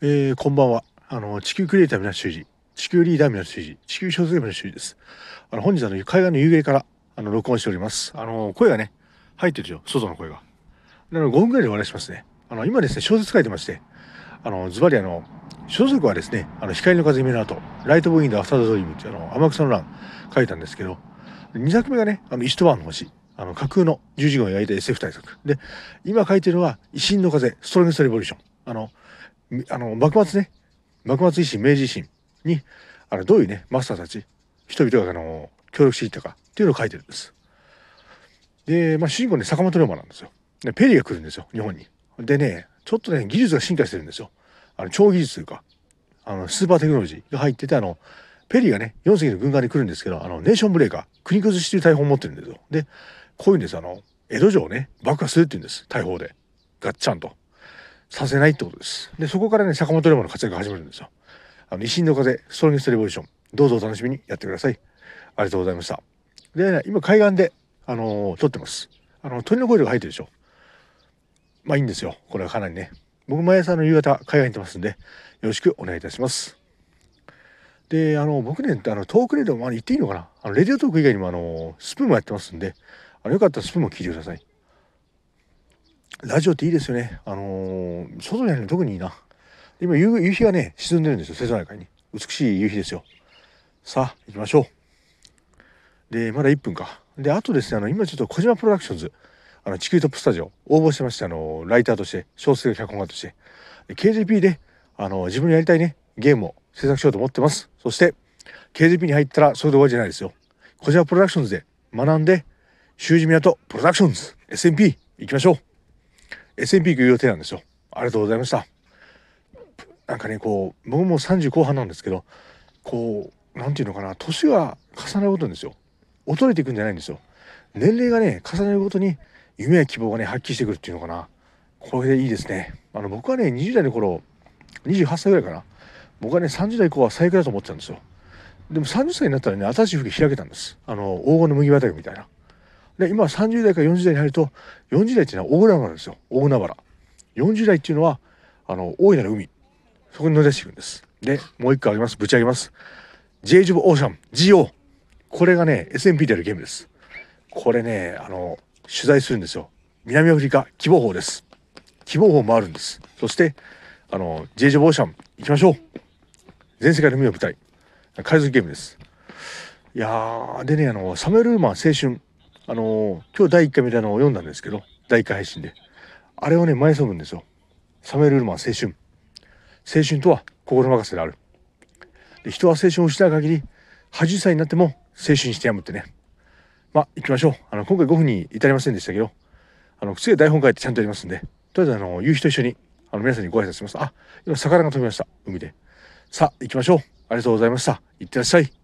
えー、こんばんは。あの、地球クリエイター皆修二、地球リーダー皆修二、地球小説家皆修二です。あの、本日あの、海岸の夕暮れから、あの、録音しております。あの、声がね、入ってるでしょ、外の声が。なので、5分ぐらいで終わりしますね。あの、今ですね、小説書いてまして、あの、ズバリあの、小説はですね、あの、光の風夢の後、ライトボーインドアフタードドリームっていうあの、天草の欄書いたんですけど、2作目がね、あの、石とワンの星。あの、架空の十字軍を焼いた SF 対策。で、今書いてるのは、維新の風、ストロングストレボリューション。あの、あの、幕末ね、幕末維新、明治維新に、あの、どういうね、マスターたち、人々が、あの、協力していったかっていうのを書いてるんです。で、まあ、主人公ね、坂本龍馬なんですよ。で、ペリーが来るんですよ、日本に。でね、ちょっとね、技術が進化してるんですよ。あの、超技術というか、あの、スーパーテクノロジーが入ってて、あの、ペリーがね、4隻の軍艦に来るんですけど、あの、ネーションブレーカー、国崩しという大砲を持ってるんですよ。で、こういうんです、あの、江戸城をね、爆破するって言うんです、大砲で。ガッチャンと。させないってことです。で、そこからね、坂本龍馬の活躍が始まるんですよ。あの、維新の風、ストロングストレボリューション、どうぞお楽しみにやってください。ありがとうございました。で、ね、今海岸で、あのー、撮ってます。あの、鳥の声が入ってるでしょ。まあいいんですよ。これはかなりね。僕毎朝の夕方、海岸に行ってますんで、よろしくお願いいたします。で、あの、僕ね、あの、トークレディオ、まあ、言っていいのかなあの、レディオトーク以外にも、あの、スプーンもやってますんで、あの、よかったらスプーンも聞いてください。ラジオっていいですよね。あのー、外にあるの特にいいな。今夕、夕日がね、沈んでるんですよ、瀬戸内海に。美しい夕日ですよ。さあ、行きましょう。で、まだ1分か。で、あとですね、あの、今ちょっと小島プロダクションズ、あの、地球トップスタジオ、応募してまして、あの、ライターとして、小説脚本家として、KGP で、あの、自分のやりたいね、ゲームを制作しようと思ってます。そして、KGP に入ったらそれで終わりじゃないですよ。小島プロダクションズで学んで、修二港プロダクションズ、SMP、行きましょう。SMP 行く予定なんですよ。ありがとうございました。なんかね、こう、僕も30後半なんですけど、こう、なんていうのかな、年が重なることですよ。衰えていくんじゃないんですよ。年齢がね、重ねるごとに夢や希望がね、発揮してくるっていうのかな。これでいいですね。あの、僕はね、20代の頃、28歳ぐらいかな。僕はね、30代以降は最悪だと思ってたんですよ。でも30歳になったらね、新しい風景開けたんです。あの、黄金の麦畑みたいな。で、今30代から40代に入ると、40代っていうのは大海原なんですよ。大海原。40代っていうのは、あの、大いなる海。そこに乗り出していくんです。で、もう一個あります。ぶち上げます。ジェイジ・オブ・オーシャン、GO。これがね、SMP であるゲームです。これね、あの、取材するんですよ。南アフリカ希望法です。希望法もあるんです。そして、あの、ジェイジ・オブ・オーシャン、行きましょう。全世界の海を舞台。海賊ゲームです。いや、でね、あの、サメルーマン青春。あの今日第1回みたいなのを読んだんですけど、第1回配信で。あれをね、前そぐんですよ。サメルールマン青春。青春とは心任せである。で人は青春を失う限り、80歳になっても青春してやむってね。まあ、行きましょう。あの、今回5分に至りませんでしたけど、あの、次は台本書いてちゃんとやりますんで、とりあえずあの、夕日と一緒に、あの、皆さんにご挨拶します。あ、今魚が飛びました。海で。さあ、行きましょう。ありがとうございました。いってらっしゃい。